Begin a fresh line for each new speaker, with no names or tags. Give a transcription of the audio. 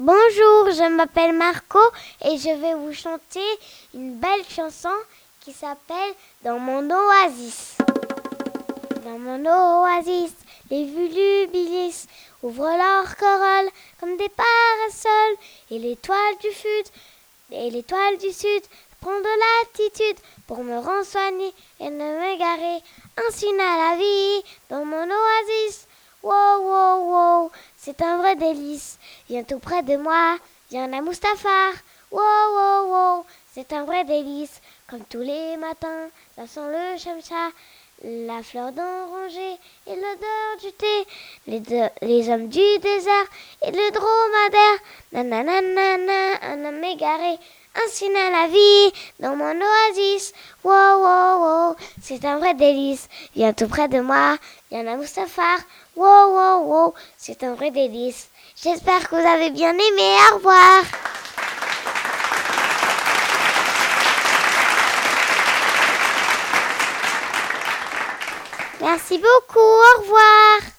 Bonjour, je m'appelle Marco et je vais vous chanter une belle chanson qui s'appelle Dans mon oasis. Dans mon oasis, les volubilis ouvrent leur corolle comme des parasols et l'étoile du sud et l'étoile du sud prend de l'attitude pour me rensoigner et ne m'égarer. Ainsi n'a la vie c'est un vrai délice. Viens tout près de moi, viens à Mustafar. Wow, wow, wow, c'est un vrai délice. Comme tous les matins, là sent le chamcha, la fleur d'oranger et l'odeur du thé, les, hommes du désert et le dromadaire. Nanana, un homme égaré, ainsi n'a la vie dans mon oasis. Wow, wow, wow, c'est un vrai délice. Viens tout près de moi, viens à Mustafar. Wow, wow, wow, c'est un vrai délice. J'espère que vous avez bien aimé. Au revoir. Merci beaucoup. Au revoir.